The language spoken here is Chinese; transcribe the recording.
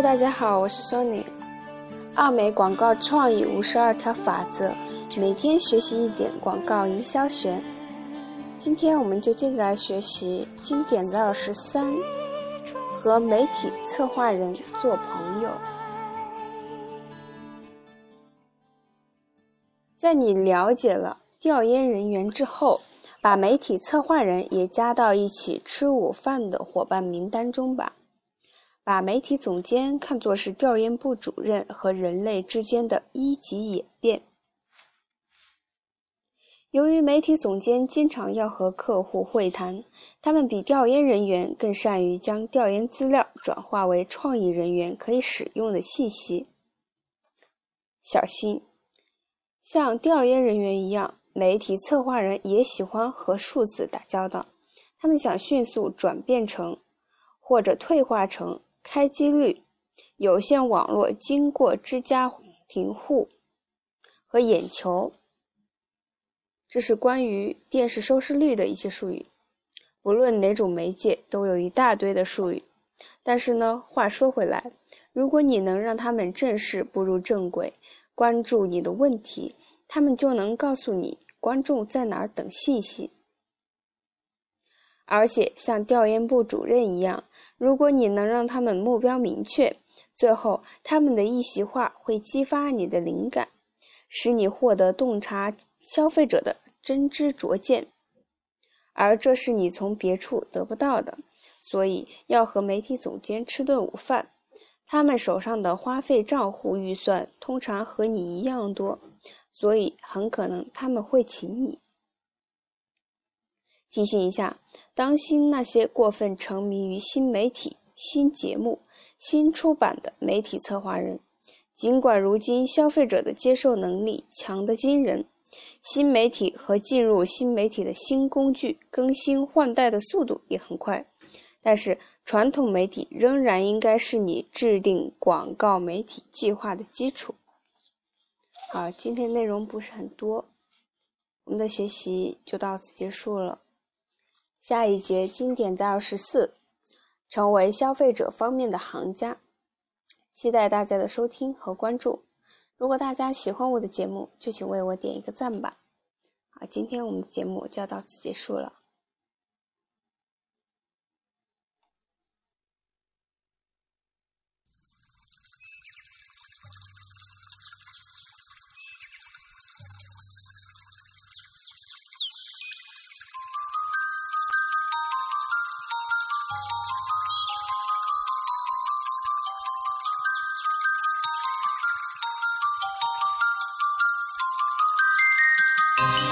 大家好，我是 Sony。奥美广告创意五十二条法则，每天学习一点广告营销学。今天我们就接着来学习经典的二十三：和媒体策划人做朋友。在你了解了调研人员之后，把媒体策划人也加到一起吃午饭的伙伴名单中吧。把媒体总监看作是调研部主任和人类之间的一级演变。由于媒体总监经常要和客户会谈，他们比调研人员更善于将调研资料转化为创意人员可以使用的信息。小心，像调研人员一样，媒体策划人也喜欢和数字打交道，他们想迅速转变成，或者退化成。开机率、有线网络经过之家庭户和眼球，这是关于电视收视率的一些术语。不论哪种媒介，都有一大堆的术语。但是呢，话说回来，如果你能让他们正式步入正轨，关注你的问题，他们就能告诉你观众在哪儿等信息。而且像调研部主任一样。如果你能让他们目标明确，最后他们的一席话会激发你的灵感，使你获得洞察消费者的真知灼见，而这是你从别处得不到的。所以要和媒体总监吃顿午饭，他们手上的花费账户预算通常和你一样多，所以很可能他们会请你。提醒一下。当心那些过分沉迷于新媒体、新节目、新出版的媒体策划人。尽管如今消费者的接受能力强得惊人，新媒体和进入新媒体的新工具更新换代的速度也很快，但是传统媒体仍然应该是你制定广告媒体计划的基础。好，今天内容不是很多，我们的学习就到此结束了。下一节经典在二十四，成为消费者方面的行家，期待大家的收听和关注。如果大家喜欢我的节目，就请为我点一个赞吧。好，今天我们的节目就要到此结束了。you